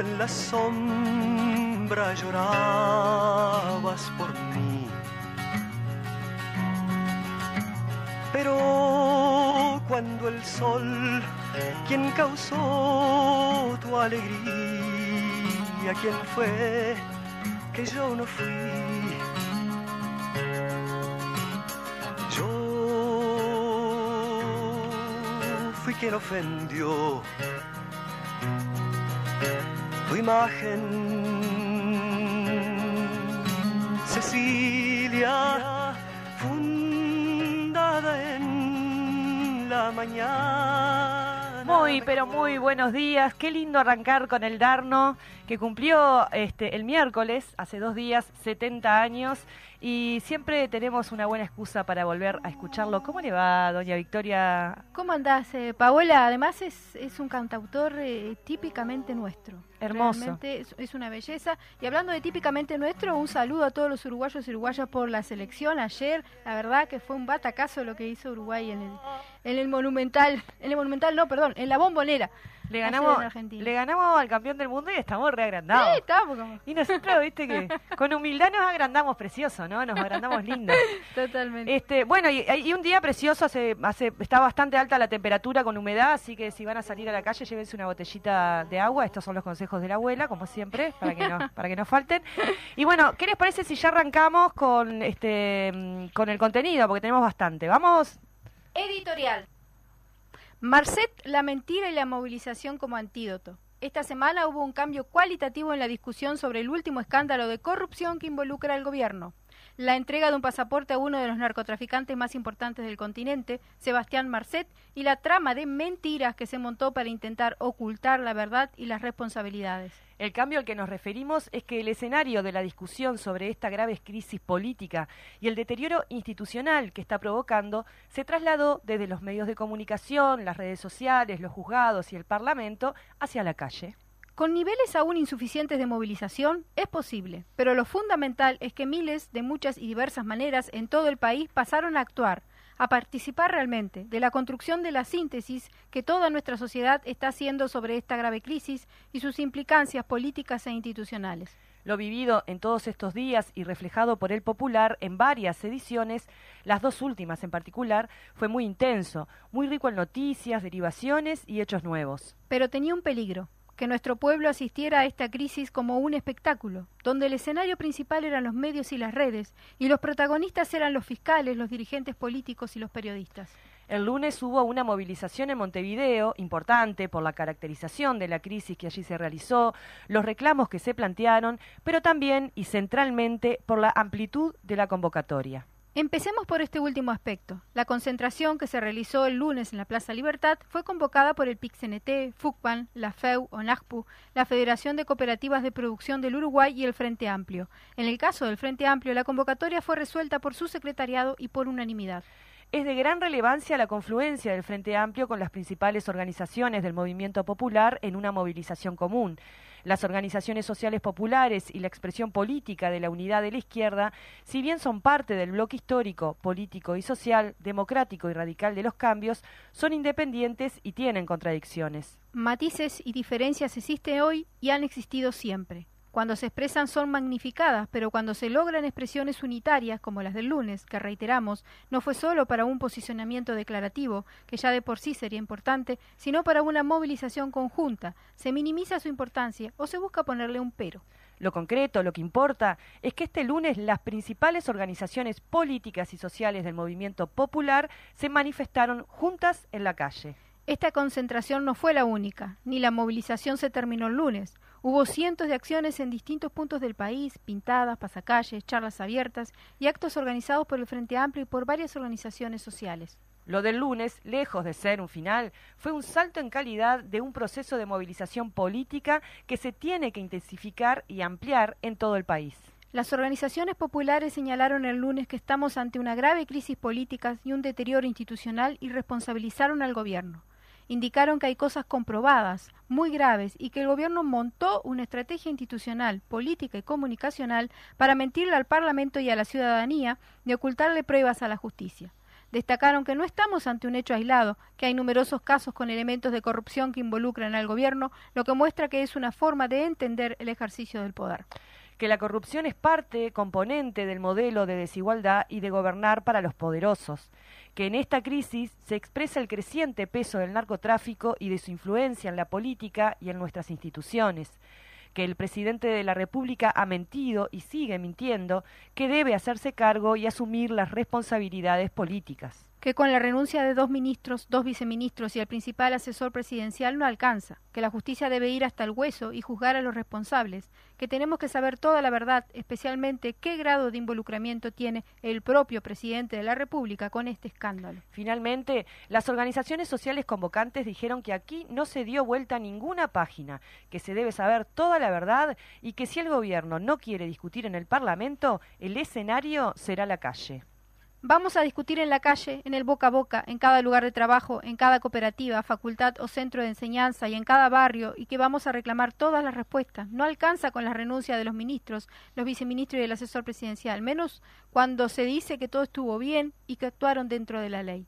en la sombra, llorabas por mí. Pero cuando el sol, quien causó tu alegría, quién fue que yo no fui. Yo fui quien ofendió imagen, Cecilia, fundada en la mañana. Muy, pero muy buenos días. Qué lindo arrancar con el Darno, que cumplió este, el miércoles, hace dos días, 70 años. Y siempre tenemos una buena excusa para volver a escucharlo. ¿Cómo le va, doña Victoria? ¿Cómo andás, eh, Paola? Además es, es un cantautor eh, típicamente nuestro. Hermoso. Realmente es, es una belleza. Y hablando de típicamente nuestro, un saludo a todos los uruguayos y uruguayas por la selección ayer. La verdad que fue un batacazo lo que hizo Uruguay en el, en el Monumental. En el Monumental, no, perdón, en la Bombonera. Le ganamos, le ganamos al campeón del mundo y estamos reagrandados. Sí, estábamos como- Y nosotros, viste que con humildad nos agrandamos precioso, ¿no? Nos agrandamos lindo. Totalmente. Este, bueno, y, y un día precioso, hace, hace, está bastante alta la temperatura con humedad, así que si van a salir a la calle, llévense una botellita de agua. Estos son los consejos de la abuela, como siempre, para que no, para que no falten. Y bueno, ¿qué les parece si ya arrancamos con este mm, con el contenido? Porque tenemos bastante. Vamos. Editorial. Marcet, la mentira y la movilización como antídoto. Esta semana hubo un cambio cualitativo en la discusión sobre el último escándalo de corrupción que involucra al gobierno. La entrega de un pasaporte a uno de los narcotraficantes más importantes del continente, Sebastián Marcet, y la trama de mentiras que se montó para intentar ocultar la verdad y las responsabilidades. El cambio al que nos referimos es que el escenario de la discusión sobre esta grave crisis política y el deterioro institucional que está provocando se trasladó desde los medios de comunicación, las redes sociales, los juzgados y el Parlamento hacia la calle. Con niveles aún insuficientes de movilización es posible, pero lo fundamental es que miles de muchas y diversas maneras en todo el país pasaron a actuar, a participar realmente de la construcción de la síntesis que toda nuestra sociedad está haciendo sobre esta grave crisis y sus implicancias políticas e institucionales. Lo vivido en todos estos días y reflejado por el Popular en varias ediciones, las dos últimas en particular, fue muy intenso, muy rico en noticias, derivaciones y hechos nuevos. Pero tenía un peligro, que nuestro pueblo asistiera a esta crisis como un espectáculo, donde el escenario principal eran los medios y las redes, y los protagonistas eran los fiscales, los dirigentes políticos y los periodistas. El lunes hubo una movilización en Montevideo importante por la caracterización de la crisis que allí se realizó, los reclamos que se plantearon, pero también y centralmente por la amplitud de la convocatoria. Empecemos por este último aspecto. La concentración que se realizó el lunes en la Plaza Libertad fue convocada por el PIC-CNT, FUCPAN, la FEU, ONACPU, la Federación de Cooperativas de Producción del Uruguay y el Frente Amplio. En el caso del Frente Amplio, la convocatoria fue resuelta por su secretariado y por unanimidad. Es de gran relevancia la confluencia del Frente Amplio con las principales organizaciones del movimiento popular en una movilización común. Las organizaciones sociales populares y la expresión política de la unidad de la izquierda, si bien son parte del bloque histórico, político y social, democrático y radical de los cambios, son independientes y tienen contradicciones. Matices y diferencias existen hoy y han existido siempre. Cuando se expresan son magnificadas, pero cuando se logran expresiones unitarias, como las del lunes, que reiteramos, no fue solo para un posicionamiento declarativo, que ya de por sí sería importante, sino para una movilización conjunta, se minimiza su importancia o se busca ponerle un pero. Lo concreto, lo que importa, es que este lunes las principales organizaciones políticas y sociales del movimiento popular se manifestaron juntas en la calle. Esta concentración no fue la única, ni la movilización se terminó el lunes. Hubo cientos de acciones en distintos puntos del país, pintadas, pasacalles, charlas abiertas y actos organizados por el Frente Amplio y por varias organizaciones sociales. Lo del lunes, lejos de ser un final, fue un salto en calidad de un proceso de movilización política que se tiene que intensificar y ampliar en todo el país. Las organizaciones populares señalaron el lunes que estamos ante una grave crisis política y un deterioro institucional y responsabilizaron al gobierno. Indicaron que hay cosas comprobadas, muy graves, y que el gobierno montó una estrategia institucional, política y comunicacional para mentirle al Parlamento y a la ciudadanía y ocultarle pruebas a la justicia. Destacaron que no estamos ante un hecho aislado, que hay numerosos casos con elementos de corrupción que involucran al gobierno, lo que muestra que es una forma de entender el ejercicio del poder que la corrupción es parte, componente del modelo de desigualdad y de gobernar para los poderosos, que en esta crisis se expresa el creciente peso del narcotráfico y de su influencia en la política y en nuestras instituciones, que el presidente de la República ha mentido y sigue mintiendo, que debe hacerse cargo y asumir las responsabilidades políticas que con la renuncia de dos ministros, dos viceministros y el principal asesor presidencial no alcanza, que la justicia debe ir hasta el hueso y juzgar a los responsables, que tenemos que saber toda la verdad, especialmente qué grado de involucramiento tiene el propio presidente de la República con este escándalo. Finalmente, las organizaciones sociales convocantes dijeron que aquí no se dio vuelta a ninguna página, que se debe saber toda la verdad y que si el gobierno no quiere discutir en el Parlamento, el escenario será la calle. Vamos a discutir en la calle, en el boca a boca, en cada lugar de trabajo, en cada cooperativa, facultad o centro de enseñanza y en cada barrio y que vamos a reclamar todas las respuestas. No alcanza con la renuncia de los ministros, los viceministros y el asesor presidencial, menos cuando se dice que todo estuvo bien y que actuaron dentro de la ley.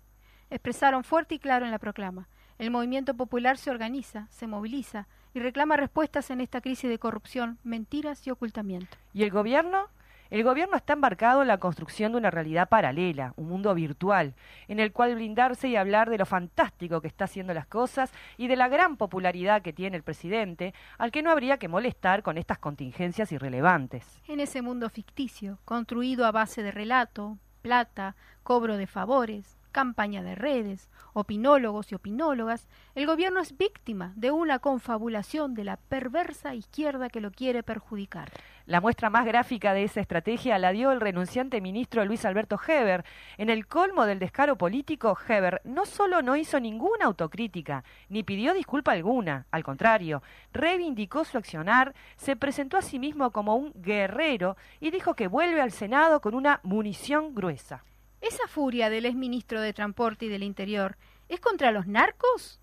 Expresaron fuerte y claro en la proclama. El movimiento popular se organiza, se moviliza y reclama respuestas en esta crisis de corrupción, mentiras y ocultamiento. ¿Y el gobierno? El gobierno está embarcado en la construcción de una realidad paralela, un mundo virtual, en el cual blindarse y hablar de lo fantástico que está haciendo las cosas y de la gran popularidad que tiene el presidente, al que no habría que molestar con estas contingencias irrelevantes. En ese mundo ficticio, construido a base de relato, plata, cobro de favores, campaña de redes, opinólogos y opinólogas, el gobierno es víctima de una confabulación de la perversa izquierda que lo quiere perjudicar. La muestra más gráfica de esa estrategia la dio el renunciante ministro Luis Alberto Heber. En el colmo del descaro político, Heber no solo no hizo ninguna autocrítica, ni pidió disculpa alguna, al contrario, reivindicó su accionar, se presentó a sí mismo como un guerrero y dijo que vuelve al Senado con una munición gruesa. ¿Esa furia del exministro de Transporte y del Interior es contra los narcos?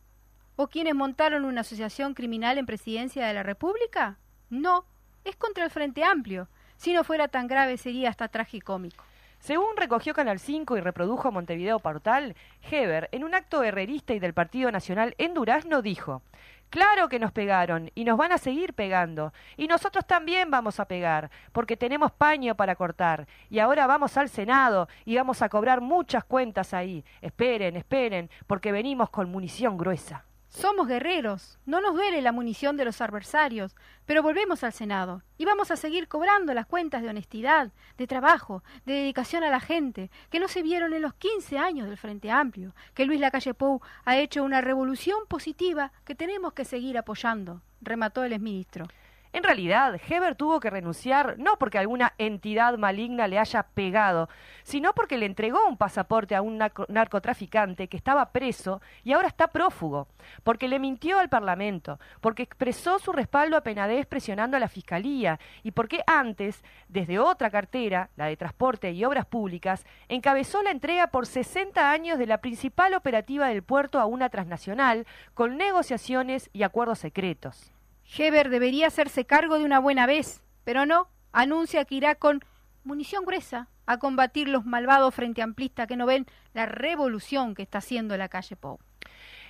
¿O quienes montaron una asociación criminal en presidencia de la República? No, es contra el Frente Amplio. Si no fuera tan grave sería hasta tragicómico. Según recogió Canal 5 y reprodujo Montevideo Portal, Heber, en un acto herrerista y del Partido Nacional en Durazno, dijo Claro que nos pegaron y nos van a seguir pegando. Y nosotros también vamos a pegar, porque tenemos paño para cortar. Y ahora vamos al Senado y vamos a cobrar muchas cuentas ahí. Esperen, esperen, porque venimos con munición gruesa. Somos guerreros, no nos duele la munición de los adversarios, pero volvemos al Senado y vamos a seguir cobrando las cuentas de honestidad, de trabajo, de dedicación a la gente, que no se vieron en los 15 años del Frente Amplio, que Luis Lacalle Pou ha hecho una revolución positiva que tenemos que seguir apoyando, remató el exministro. En realidad, Heber tuvo que renunciar no porque alguna entidad maligna le haya pegado, sino porque le entregó un pasaporte a un narcotraficante que estaba preso y ahora está prófugo, porque le mintió al Parlamento, porque expresó su respaldo a Penadez presionando a la Fiscalía y porque antes, desde otra cartera, la de Transporte y Obras Públicas, encabezó la entrega por 60 años de la principal operativa del puerto a una transnacional con negociaciones y acuerdos secretos. Heber debería hacerse cargo de una buena vez, pero no, anuncia que irá con munición gruesa a combatir los malvados frente amplistas que no ven la revolución que está haciendo la calle Pou.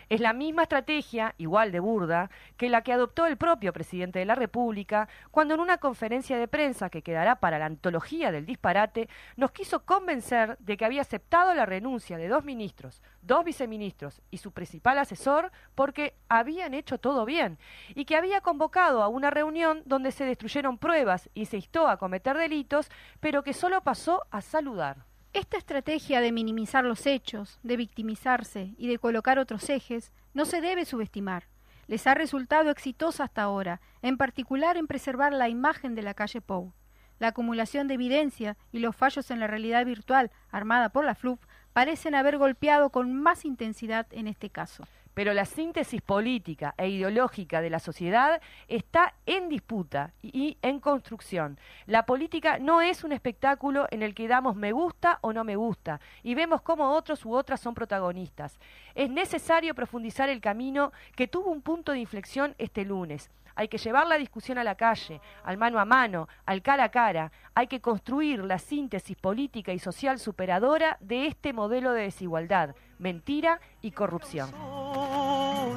Es la misma estrategia, igual de burda, que la que adoptó el propio presidente de la República cuando en una conferencia de prensa que quedará para la antología del disparate nos quiso convencer de que había aceptado la renuncia de dos ministros, dos viceministros y su principal asesor porque habían hecho todo bien y que había convocado a una reunión donde se destruyeron pruebas y se instó a cometer delitos, pero que solo pasó a saludar. Esta estrategia de minimizar los hechos, de victimizarse y de colocar otros ejes no se debe subestimar. Les ha resultado exitosa hasta ahora, en particular en preservar la imagen de la calle Pou. La acumulación de evidencia y los fallos en la realidad virtual armada por la FLUP parecen haber golpeado con más intensidad en este caso pero la síntesis política e ideológica de la sociedad está en disputa y en construcción. La política no es un espectáculo en el que damos me gusta o no me gusta y vemos cómo otros u otras son protagonistas. Es necesario profundizar el camino que tuvo un punto de inflexión este lunes. Hay que llevar la discusión a la calle, al mano a mano, al cara a cara. Hay que construir la síntesis política y social superadora de este modelo de desigualdad, mentira y corrupción.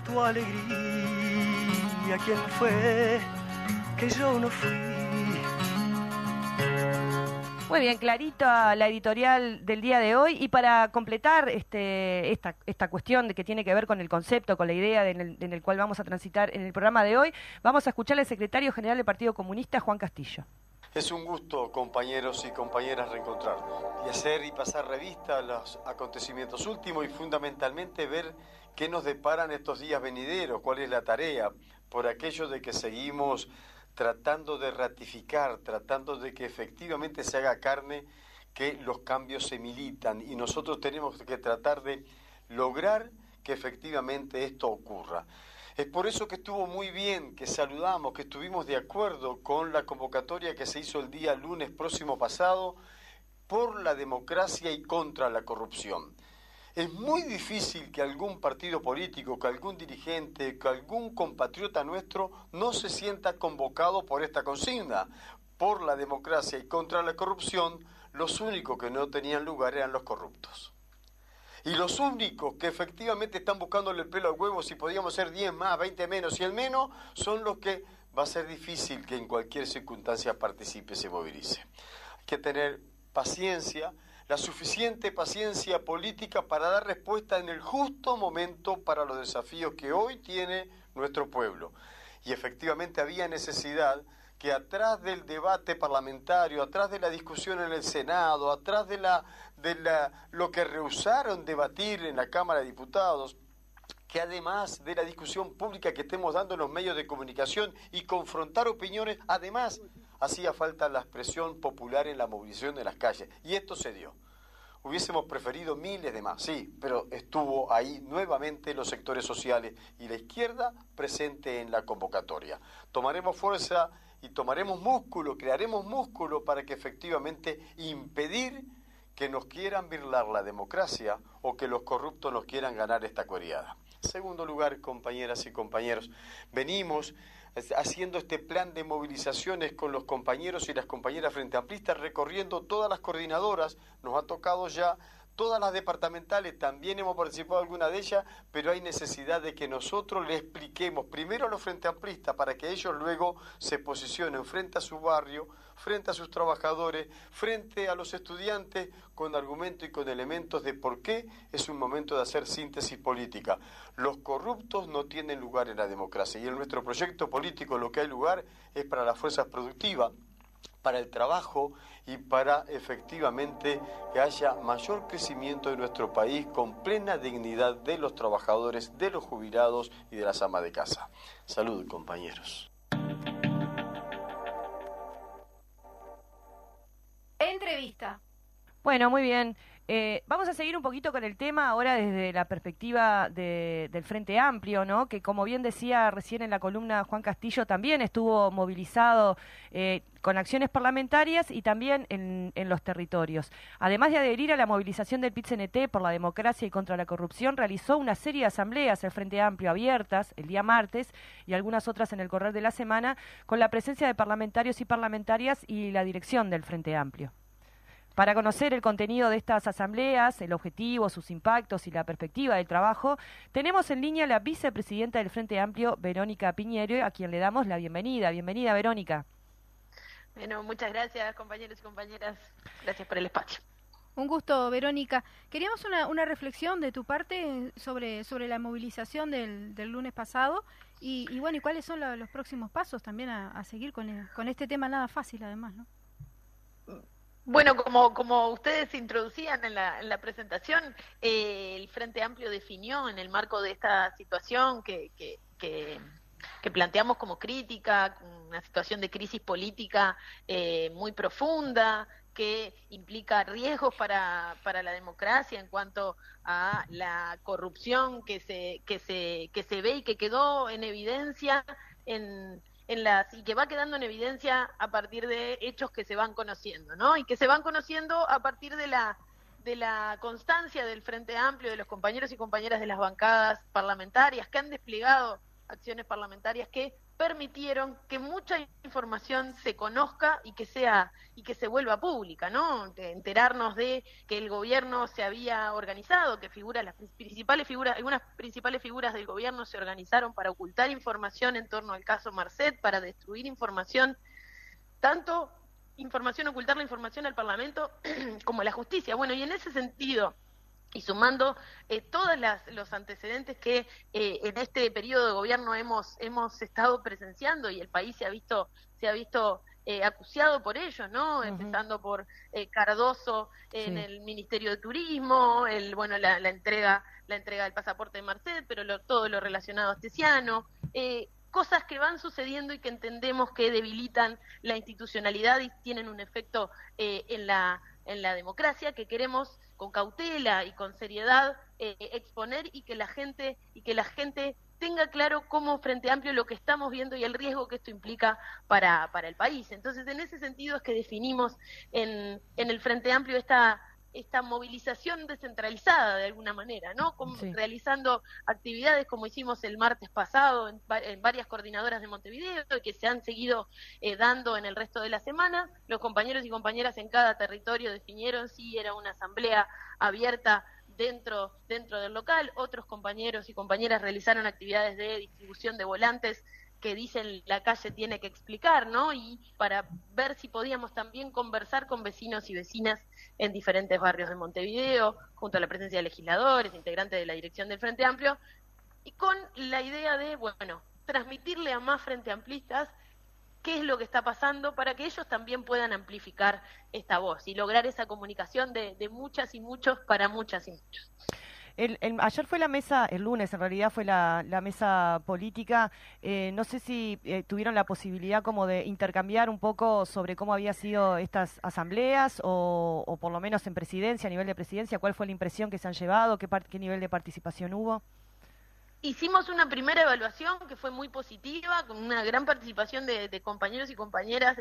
Tu alegría, ¿quién fue que yo no fui? Muy bien, clarito la editorial del día de hoy. Y para completar este, esta, esta cuestión de que tiene que ver con el concepto, con la idea en el, en el cual vamos a transitar en el programa de hoy, vamos a escuchar al secretario general del Partido Comunista, Juan Castillo. Es un gusto, compañeros y compañeras, reencontrarnos y hacer y pasar revista a los acontecimientos últimos y fundamentalmente ver qué nos deparan estos días venideros, cuál es la tarea, por aquello de que seguimos tratando de ratificar, tratando de que efectivamente se haga carne que los cambios se militan y nosotros tenemos que tratar de lograr que efectivamente esto ocurra. Es por eso que estuvo muy bien, que saludamos, que estuvimos de acuerdo con la convocatoria que se hizo el día lunes próximo pasado por la democracia y contra la corrupción. Es muy difícil que algún partido político, que algún dirigente, que algún compatriota nuestro no se sienta convocado por esta consigna. Por la democracia y contra la corrupción, los únicos que no tenían lugar eran los corruptos. Y los únicos que efectivamente están buscándole el pelo al huevo, si podíamos ser 10 más, 20 menos, 100 menos, son los que va a ser difícil que en cualquier circunstancia participe, se movilice. Hay que tener paciencia, la suficiente paciencia política para dar respuesta en el justo momento para los desafíos que hoy tiene nuestro pueblo. Y efectivamente había necesidad que atrás del debate parlamentario, atrás de la discusión en el Senado, atrás de, la, de la, lo que rehusaron debatir en la Cámara de Diputados, que además de la discusión pública que estemos dando en los medios de comunicación y confrontar opiniones, además hacía falta la expresión popular en la movilización de las calles. Y esto se dio. Hubiésemos preferido miles de más, sí, pero estuvo ahí nuevamente los sectores sociales y la izquierda presente en la convocatoria. Tomaremos fuerza y tomaremos músculo, crearemos músculo para que efectivamente impedir que nos quieran birlar la democracia o que los corruptos nos quieran ganar esta cueriada. Segundo lugar, compañeras y compañeros, venimos haciendo este plan de movilizaciones con los compañeros y las compañeras frente amplistas, recorriendo todas las coordinadoras, nos ha tocado ya todas las departamentales, también hemos participado en alguna de ellas, pero hay necesidad de que nosotros le expliquemos primero a los frente amplistas para que ellos luego se posicionen frente a su barrio, frente a sus trabajadores, frente a los estudiantes, con argumentos y con elementos de por qué es un momento de hacer síntesis política. Los corruptos no tienen lugar en la democracia y en nuestro proyecto político lo que hay lugar es para las fuerzas productivas para el trabajo y para efectivamente que haya mayor crecimiento de nuestro país con plena dignidad de los trabajadores, de los jubilados y de las amas de casa. Salud, compañeros. Entrevista. Bueno, muy bien. Eh, vamos a seguir un poquito con el tema ahora desde la perspectiva del Frente Amplio, ¿no? Que como bien decía recién en la columna Juan Castillo, también estuvo movilizado eh, con acciones parlamentarias y también en, los territorios. Además de adherir a la movilización del PIT-CNT por la democracia y contra la corrupción, realizó una serie de asambleas el Frente Amplio abiertas el día martes y algunas otras en el correr de la semana, con la presencia de parlamentarios y parlamentarias y la dirección del Frente Amplio. Para conocer el contenido de estas asambleas, el objetivo, sus impactos y la perspectiva del trabajo, tenemos en línea a la vicepresidenta del Frente Amplio, Verónica Piñero, a quien le damos la bienvenida. Bienvenida, Verónica. Bueno, muchas gracias, compañeros y compañeras. Gracias por el espacio. Un gusto, Verónica. Queríamos una, reflexión de tu parte sobre, sobre la movilización del, lunes pasado y, bueno, y cuáles son los próximos pasos también a, seguir con, con este tema nada fácil, además, ¿no? Bueno, como, como ustedes introducían en la, en la presentación, eh, el Frente Amplio definió en el marco de esta situación que, que, que, planteamos como crítica, una situación de crisis política eh, muy profunda, que implica riesgos para, para la democracia en cuanto a la corrupción que se, que se, que se ve y que quedó en evidencia en, en las, y que va quedando en evidencia a partir de hechos que se van conociendo, ¿no? Y que se van conociendo a partir de la de la constancia del Frente Amplio, de los compañeros y compañeras de las bancadas parlamentarias que han desplegado acciones parlamentarias que permitieron que mucha información se conozca y que sea y que se vuelva pública, ¿no? Enterarnos de que el gobierno se había organizado, que figuras las principales figuras, algunas principales figuras del gobierno se organizaron para ocultar información en torno al caso Marcet, para destruir información tanto información, ocultar la información al Parlamento como a la justicia. Bueno, y en ese sentido, y sumando eh, todos los antecedentes que eh, en este periodo de gobierno hemos hemos estado presenciando y el país se ha visto se ha visto eh, acuciado por ellos, ¿no? Empezando por eh, Cardoso en el Ministerio de Turismo, el bueno la, entrega la entrega del pasaporte de Marcet, pero todo lo relacionado a Esteciano, cosas que van sucediendo y que entendemos que debilitan la institucionalidad y tienen un efecto en la en la democracia que queremos con cautela y con seriedad eh, exponer y que la gente y que la gente tenga claro cómo Frente Amplio lo que estamos viendo y el riesgo que esto implica para, para el país. Entonces, en ese sentido es que definimos en, en el Frente Amplio esta esta movilización descentralizada de alguna manera, ¿no? Realizando actividades como hicimos el martes pasado en, varias coordinadoras de Montevideo y que se han seguido eh, dando en el resto de la semana. Los compañeros y compañeras en cada territorio definieron si era una asamblea abierta dentro, dentro del local. Otros compañeros y compañeras realizaron actividades de distribución de volantes que dicen la calle tiene que explicar, ¿no? Y para ver si podíamos también conversar con vecinos y vecinas en diferentes barrios de Montevideo, junto a la presencia de legisladores, integrantes de la dirección del Frente Amplio, y con la idea de, bueno, transmitirle a más Frente Amplistas qué es lo que está pasando para que ellos también puedan amplificar esta voz y lograr esa comunicación de, de muchas y muchos para muchas y muchos ayer fue la mesa, el lunes en realidad fue la, mesa política. Eh, no sé si eh, tuvieron la posibilidad como de intercambiar un poco sobre cómo había sido estas asambleas o, por lo menos en presidencia, a nivel de presidencia, cuál fue la impresión que se han llevado, qué, qué nivel de participación hubo. Hicimos una primera evaluación que fue muy positiva, con una gran participación de, compañeros y compañeras.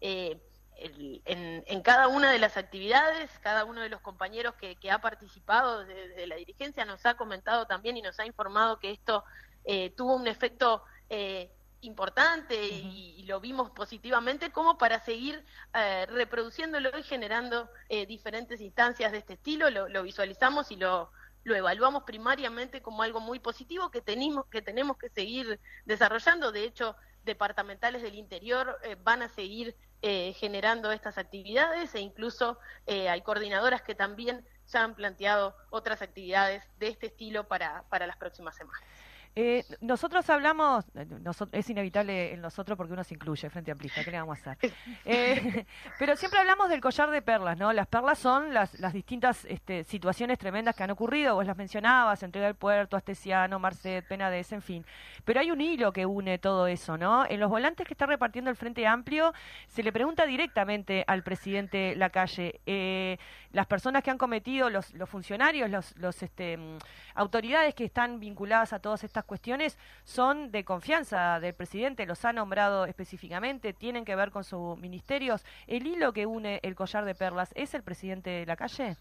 Eh, en, cada una de las actividades, cada uno de los compañeros que, ha participado de, la dirigencia nos ha comentado también y nos ha informado que esto eh, tuvo un efecto eh, importante y, lo vimos positivamente como para seguir eh, reproduciéndolo y generando eh, diferentes instancias de este estilo, lo, visualizamos y lo, lo evaluamos primariamente como algo muy positivo que tenemos que tenemos que seguir desarrollando. De hecho, departamentales del interior van a seguir eh, generando estas actividades e incluso eh, hay coordinadoras que también ya han planteado otras actividades de este estilo para, para las próximas semanas. Eh, nosotros hablamos, es inevitable en nosotros porque uno se incluye frente a amplista, ¿qué le vamos a hacer? Eh, pero siempre hablamos del collar de perlas, ¿no? Las perlas son las, las distintas este, situaciones tremendas que han ocurrido, vos las mencionabas, entrega del puerto, Astesiano, Marcet, Penades, en fin. Pero hay un hilo que une todo eso, ¿no? En los volantes que está repartiendo el Frente Amplio, se le pregunta directamente al presidente Lacalle, eh, las personas que han cometido, los, los funcionarios, los, los este, mm, autoridades que están vinculadas a todas estas cuestiones son de confianza del presidente, los ha nombrado específicamente, tienen que ver con sus ministerios. ¿El hilo que une el collar de perlas es el presidente de la calle?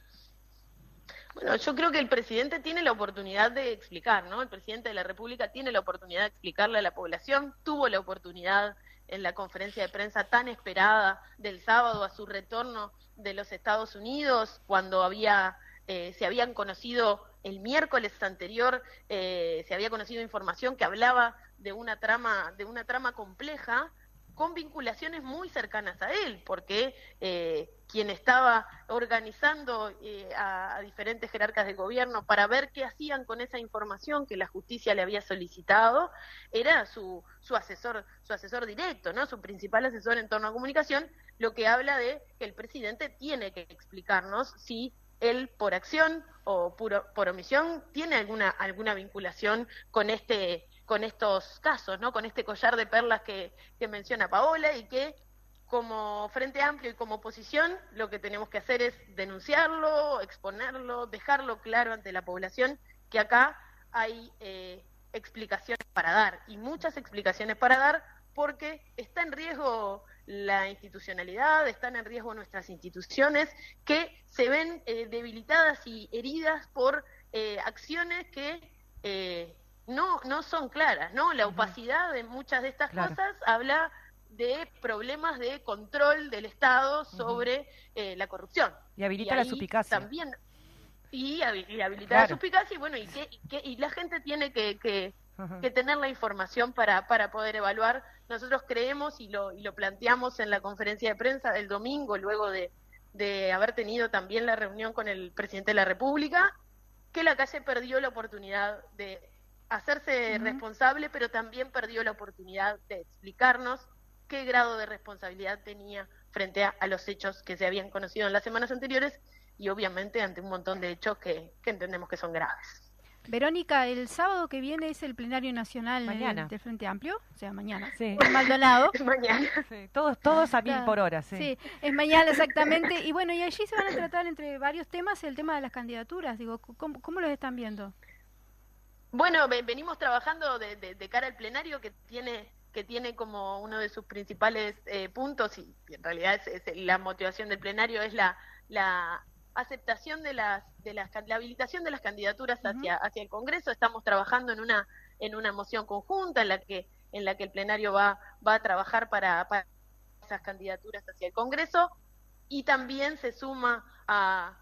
Bueno, yo creo que el presidente tiene la oportunidad de explicar, ¿no? El presidente de la República tiene la oportunidad de explicarle a la población, tuvo la oportunidad en la conferencia de prensa tan esperada del sábado a su retorno de los Estados Unidos, cuando había eh, se habían conocido el miércoles anterior, eh, se había conocido información que hablaba de una trama, de una trama compleja con vinculaciones muy cercanas a él, porque eh, quien estaba organizando a, a, diferentes jerarcas de gobierno para ver qué hacían con esa información que la justicia le había solicitado era su, su asesor, su asesor directo, ¿no? Su principal asesor en torno a comunicación, lo que habla de que el presidente tiene que explicarnos si él por acción o por omisión tiene alguna alguna vinculación con este con estos casos, ¿no? Con este collar de perlas que, menciona Paola y que como Frente Amplio y como oposición, lo que tenemos que hacer es denunciarlo, exponerlo, dejarlo claro ante la población que acá hay eh, explicaciones para dar y muchas explicaciones para dar porque está en riesgo la institucionalidad, están en riesgo nuestras instituciones que se ven eh, debilitadas y heridas por eh, acciones que eh, no, no son claras, ¿no? La opacidad de muchas de estas cosas habla de problemas de control del Estado sobre la corrupción. Y habilita la suspicacia. También, y, habilitar la suspicacia y bueno, y, que, y la gente tiene que, que que tener la información para, para poder evaluar. Nosotros creemos y lo, y lo planteamos en la conferencia de prensa del domingo, luego de, de haber tenido también la reunión con el presidente de la República, que la calle perdió la oportunidad de hacerse responsable, pero también perdió la oportunidad de explicarnos qué grado de responsabilidad tenía frente a, a, los hechos que se habían conocido en las semanas anteriores y obviamente ante un montón de hechos que, que entendemos que son graves. Verónica, el sábado que viene es el plenario nacional mañana. del Frente Amplio, o sea, mañana. Sí. En Maldonado. mañana. Sí, todos, todos a mil por hora, sí. Sí, es mañana exactamente. Y bueno, y allí se van a tratar entre varios temas el tema de las candidaturas. Digo, ¿cómo, cómo los están viendo? Bueno, venimos trabajando de, de, cara al plenario que tiene que tiene como uno de sus principales eh, puntos y, en realidad es, la motivación del plenario es la, la aceptación de las, de las, la habilitación de las candidaturas hacia, hacia el Congreso. Estamos trabajando en una, en una moción conjunta en la que, en la que el plenario va, va a trabajar para, para esas candidaturas hacia el Congreso y también se suma a,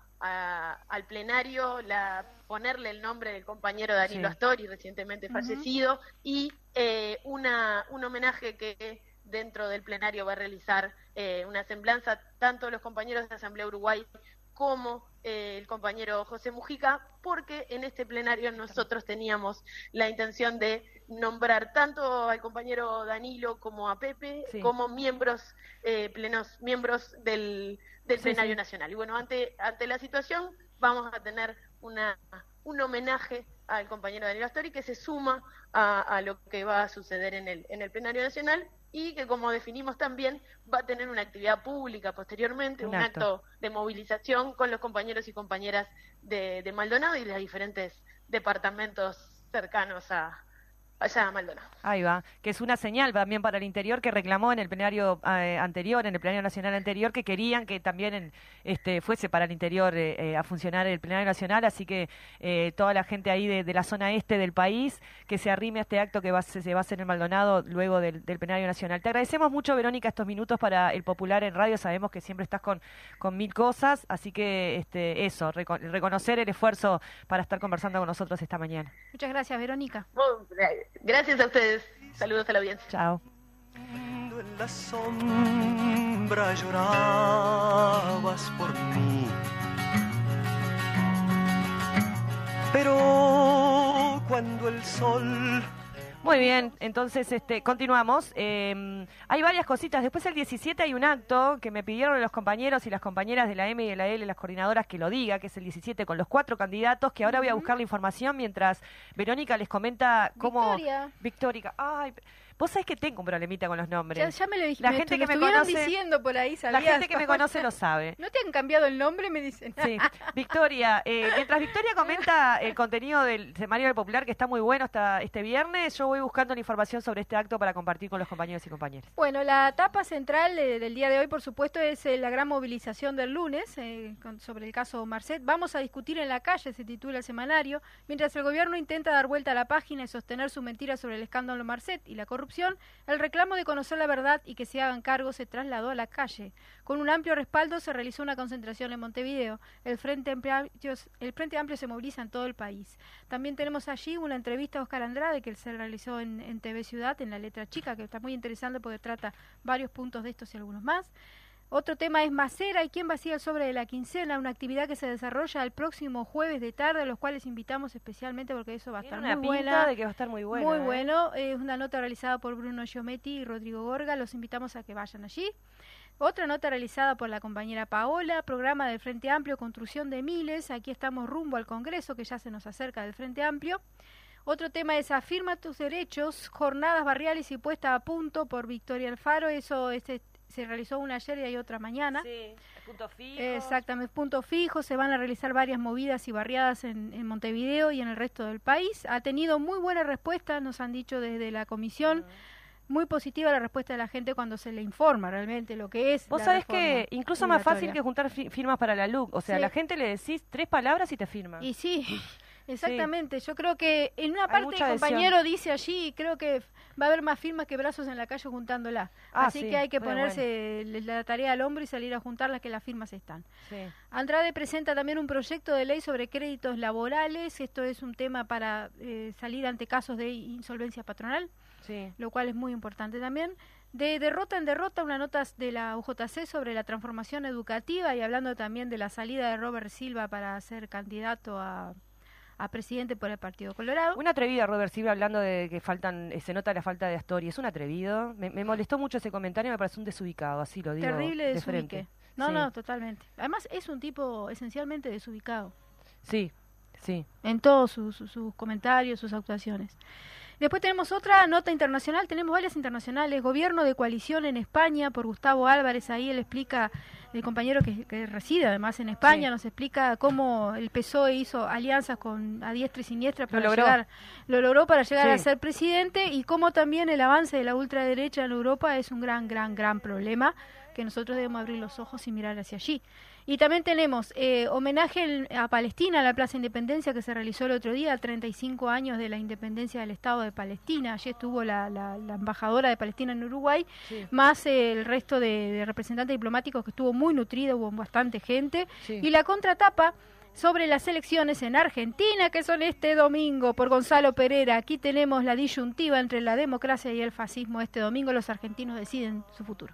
al plenario la ponerle el nombre del compañero Danilo Astori, recientemente fallecido, y eh, una, un homenaje que dentro del plenario va a realizar eh, una semblanza tanto los compañeros de Asamblea Uruguay como eh, el compañero José Mujica, porque en este plenario nosotros teníamos la intención de nombrar tanto al compañero Danilo como a Pepe como miembros eh, plenos miembros del, plenario nacional. Y bueno, ante ante la situación vamos a tener una un homenaje al compañero Danilo Astori que se suma a, a, lo que va a suceder en el en el plenario nacional y que como definimos también va a tener una actividad pública posteriormente, un, acto. de movilización con los compañeros y compañeras de, de Maldonado y de los diferentes departamentos cercanos a, allá a Maldonado. Ahí va, que es una señal también para el interior que reclamó en el plenario eh, anterior, en el plenario nacional anterior, que querían que también este, fuese para el interior eh, eh, a funcionar el plenario nacional, así que toda la gente ahí de, la zona este del país que se arrime a este acto que va, se, va a hacer en Maldonado luego del, plenario nacional. Te agradecemos mucho, Verónica, estos minutos para el Popular en radio, sabemos que siempre estás con, con mil cosas, así que este, eso, reconocer el esfuerzo para estar conversando con nosotros esta mañana. Muchas gracias, Verónica. Gracias a ustedes. Saludos a la audiencia. Chao. En la sombra llorabas por mí. Pero cuando el sol muy bien, entonces este, continuamos. Em, hay varias cositas. Después el 17 hay un acto que me pidieron los compañeros y las compañeras de la M y de la L, las coordinadoras, que lo diga, que es el 17 con los cuatro candidatos, que ahora voy a buscar la información mientras Verónica les comenta cómo... Victoria. Victoria. Ay, Vos sabés que tengo un problemita con los nombres. Ya, me lo dijiste. La gente que me conoce. diciendo por ahí, La gente que me conoce lo sabe. ¿No te han cambiado el nombre? Me dicen. Sí. Victoria, eh, mientras Victoria comenta el contenido del Semario del Popular, que está muy bueno hasta este viernes, yo voy buscando la información sobre este acto para compartir con los compañeros y compañeras. Bueno, la etapa central del día de hoy, por supuesto, es eh, la gran movilización del lunes eh, sobre el caso Marcet. Vamos a discutir en la calle, se titula el semanario, mientras el gobierno intenta dar vuelta a la página y sostener su mentira sobre el escándalo Marcet y la corrupción el reclamo de conocer la verdad y que se hagan cargo se trasladó a la calle. Con un amplio respaldo se realizó una concentración en Montevideo. El Frente Amplio, se moviliza en todo el país. También tenemos allí una entrevista a Oscar Andrade que se realizó en, en TV Ciudad, en la letra chica, que está muy interesante porque trata varios puntos de estos y algunos más. Otro tema es Macera y quién vacía el sobre de la quincena, una actividad que se desarrolla el próximo jueves de tarde, a los cuales invitamos especialmente porque eso va a estar muy buena. de que va a estar muy bueno. Muy ¿eh? bueno, es una nota realizada por Bruno Giometti y Rodrigo Gorga, los invitamos a que vayan allí. Otra nota realizada por la compañera Paola, programa del Frente Amplio, construcción de miles, aquí estamos rumbo al Congreso que ya se nos acerca del Frente Amplio. Otro tema es Afirma tus derechos, jornadas barriales y puesta a punto por Victoria Alfaro, eso este se realizó una ayer y hay otra mañana. Sí, punto fijo. Exactamente, punto fijo. Se van a realizar varias movidas y barriadas en, en Montevideo y en el resto del país. Ha tenido muy buena respuesta, nos han dicho desde la comisión. Muy positiva la respuesta de la gente cuando se le informa realmente lo que es. Vos la sabés que incluso más fácil que juntar fi- firmas para la LUC. O sea, a la gente le decís tres palabras y te firma. Y sí, exactamente. Yo creo que en una parte el compañero dice allí, creo que va a haber más firmas que brazos en la calle juntándola. Ah, Así sí, que hay que ponerse la tarea al hombro y salir a juntarlas que las firmas están. Sí. Andrade presenta también un proyecto de ley sobre créditos laborales. Esto es un tema para eh, salir ante casos de insolvencia patronal, Sí. lo cual es muy importante también. De derrota en derrota, una nota de la UJC sobre la transformación educativa y hablando también de la salida de Robert Silva para ser candidato a, a presidente por el Partido Colorado. Un atrevido Robert Silva hablando de que faltan, eh, se nota la falta de Astori. Es un atrevido. Me, me molestó mucho ese comentario, me parece un desubicado, así lo digo. Terrible de desubique. frente. No, Sí. no, totalmente. Además es un tipo esencialmente desubicado. Sí, sí. en todos sus, sus- sus comentarios, sus actuaciones. Después tenemos otra nota internacional, tenemos varias internacionales, gobierno de coalición en España por Gustavo Álvarez, ahí él explica, el compañero que, que reside además en España, Sí. nos explica cómo el PSOE hizo alianzas con a diestra y siniestra para logró. llegar, lo logró para llegar Sí. a ser presidente y cómo también el avance de la ultraderecha en Europa es un gran, gran, gran problema que nosotros debemos abrir los ojos y mirar hacia allí. Y también tenemos eh, homenaje en- a Palestina, a la Plaza Independencia, que se realizó el otro día, 35 años de la independencia del Estado de Palestina. Allí estuvo la, la- la embajadora de Palestina en Uruguay, Sí. más eh, el resto de, de representantes diplomáticos que estuvo muy nutrido, hubo bastante gente. Sí. Y la contratapa sobre las elecciones en Argentina, que son este domingo, por Gonzalo Pereira. Aquí tenemos la disyuntiva entre la democracia y el fascismo. Este domingo los argentinos deciden su futuro.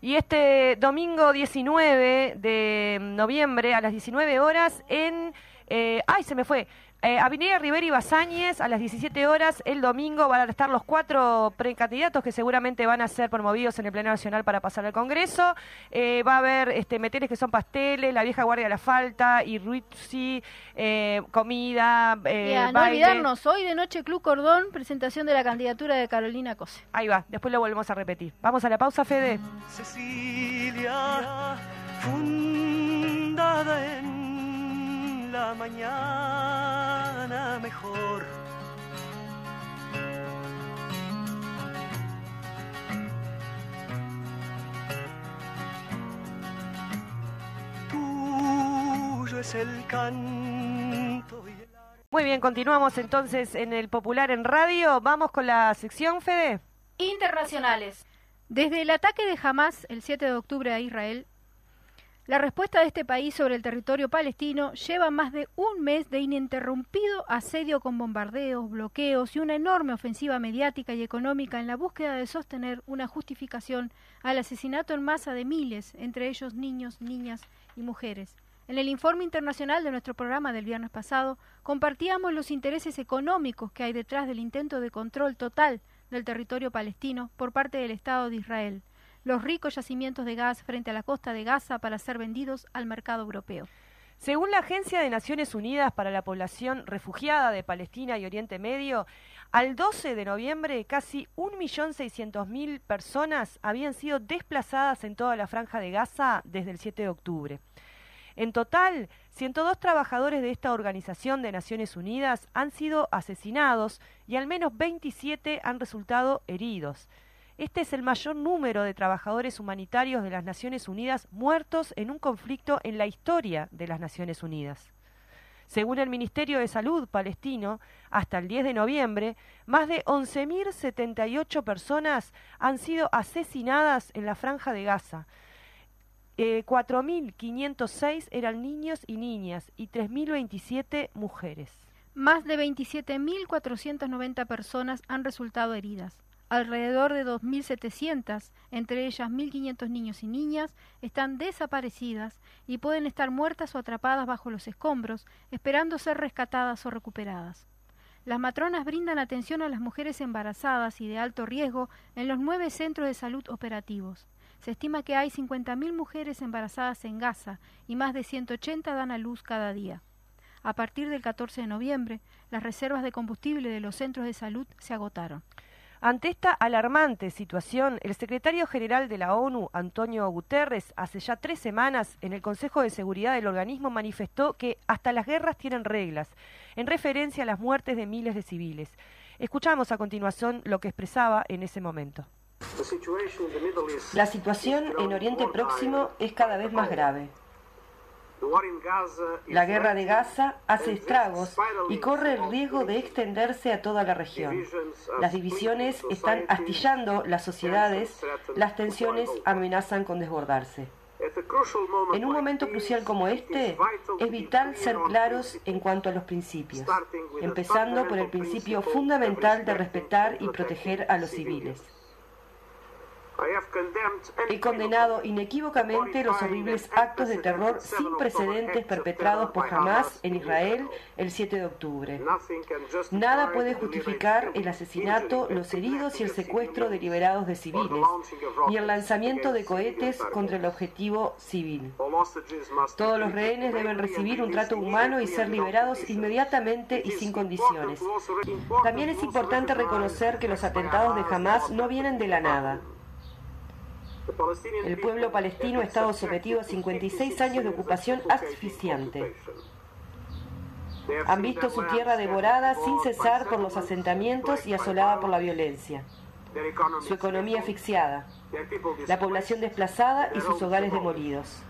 Y este domingo 19 de noviembre a las 19 horas en... eh, ¡Ay, se me fue! Eh, Avenida Rivera y Basáñez a las 17 horas el domingo van a estar los cuatro precandidatos que seguramente van a ser promovidos en el Pleno Nacional para pasar al Congreso. Eh, va a haber este, meteres que son pasteles, la vieja guardia de la falta, y Ruizzi, eh, comida, eh, Y a no olvidarnos, hoy de noche Club Cordón, presentación de la candidatura de Carolina Cose. Ahí va, después lo volvemos a repetir. Vamos a la pausa, Fede. Cecilia, fundada en la mañana mejor. Tuyo es el canto y el Muy bien, continuamos entonces en el Popular en Radio. Vamos con la sección, Fede. Internacionales. Desde el ataque de Hamas el 7 de octubre a Israel, la respuesta de este país sobre el territorio palestino lleva más de un mes de ininterrumpido asedio con bombardeos, bloqueos y una enorme ofensiva mediática y económica en la búsqueda de sostener una justificación al asesinato en masa de miles, entre ellos niños, niñas y mujeres. En el informe internacional de nuestro programa del viernes pasado, compartíamos los intereses económicos que hay detrás del intento de control total del territorio palestino por parte del Estado de Israel, los ricos yacimientos de gas frente a la costa de Gaza para ser vendidos al mercado europeo. Según la Agencia de Naciones Unidas para la Población Refugiada de Palestina y Oriente Medio, al 12 de noviembre casi 1.600.000 personas habían sido desplazadas en toda la franja de Gaza desde el 7 de octubre. En total, 102 trabajadores de esta organización de Naciones Unidas han sido asesinados y al menos 27 han resultado heridos. Este es el mayor número de trabajadores humanitarios de las Naciones Unidas muertos en un conflicto en la historia de las Naciones Unidas. Según el Ministerio de Salud palestino, hasta el 10 de noviembre, más de 11.078 personas han sido asesinadas en la franja de Gaza. Eh, 4.506 eran niños y niñas y 3.027 mujeres. Más de 27.490 personas han resultado heridas. Alrededor de 2.700, entre ellas 1.500 niños y niñas, están desaparecidas y pueden estar muertas o atrapadas bajo los escombros, esperando ser rescatadas o recuperadas. Las matronas brindan atención a las mujeres embarazadas y de alto riesgo en los nueve centros de salud operativos. Se estima que hay 50.000 mujeres embarazadas en Gaza y más de 180 dan a luz cada día. A partir del 14 de noviembre, las reservas de combustible de los centros de salud se agotaron. Ante esta alarmante situación, el secretario general de la ONU, Antonio Guterres, hace ya tres semanas en el Consejo de Seguridad del organismo manifestó que hasta las guerras tienen reglas, en referencia a las muertes de miles de civiles. Escuchamos a continuación lo que expresaba en ese momento. La situación en Oriente Próximo es cada vez más grave. La guerra de Gaza hace estragos y corre el riesgo de extenderse a toda la región. Las divisiones están astillando las sociedades, las tensiones amenazan con desbordarse. En un momento crucial como este, es vital ser claros en cuanto a los principios, empezando por el principio fundamental de respetar y proteger a los civiles. He condenado inequívocamente los horribles actos de terror sin precedentes perpetrados por Hamas en Israel el 7 de octubre. Nada puede justificar el asesinato, los heridos y el secuestro deliberados de civiles, ni el lanzamiento de cohetes contra el objetivo civil. Todos los rehenes deben recibir un trato humano y ser liberados inmediatamente y sin condiciones. También es importante reconocer que los atentados de Hamas no vienen de la nada. El pueblo palestino ha estado sometido a 56 años de ocupación asfixiante. Han visto su tierra devorada sin cesar por los asentamientos y asolada por la violencia. Su economía asfixiada, la población desplazada y sus hogares demolidos.